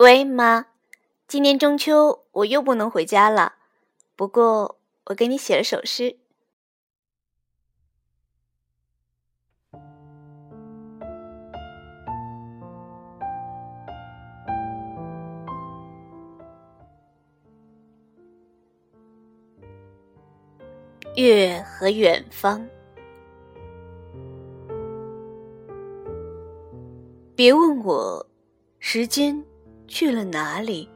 喂，妈，今年中秋我又不能回家了，不过我给你写了首诗。月和远方，别问我时间去了哪里，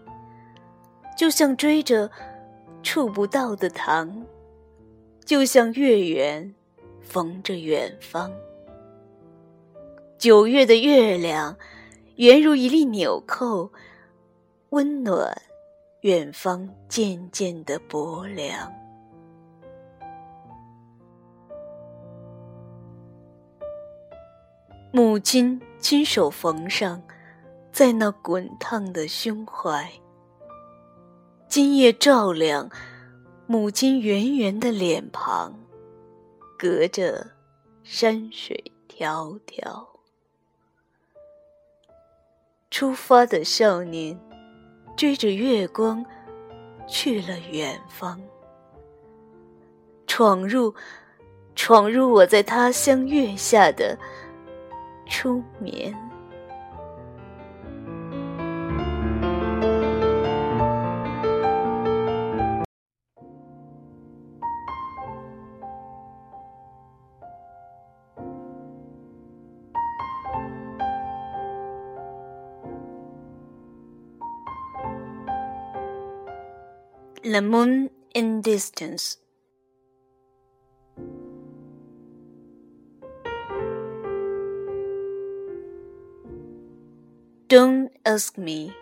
就像追着触不到的糖，就像月圆逢着远方。九月的月亮圆如一粒纽扣，温暖远方渐渐的薄凉。母亲亲手缝上，在那滚烫的胸怀。今夜照亮母亲圆圆的脸庞，隔着山水迢迢。出发的少年，追着月光去了远方，闯入，闯入我在他乡月下的。初眠。The moon in distance. Don't ask me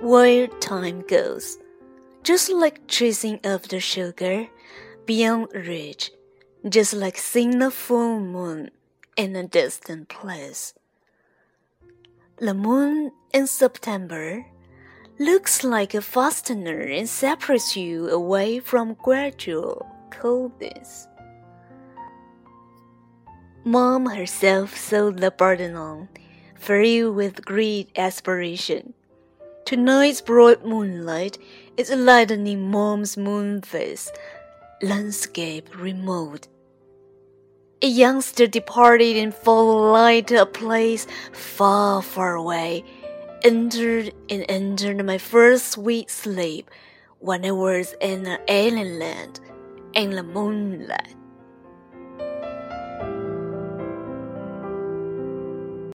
where time goes. Just like chasing after sugar beyond reach, just like seeing the full moon in a distant place. The moon in September looks like a fastener and separates you away from gradual coldness. Mom herself sewed the burden on filled with great aspiration. Tonight's broad moonlight is lightening Mom's moon face, landscape remote. A youngster departed in full light to a place far, far away, entered and entered my first sweet sleep when I was in an alien land in the moonlight.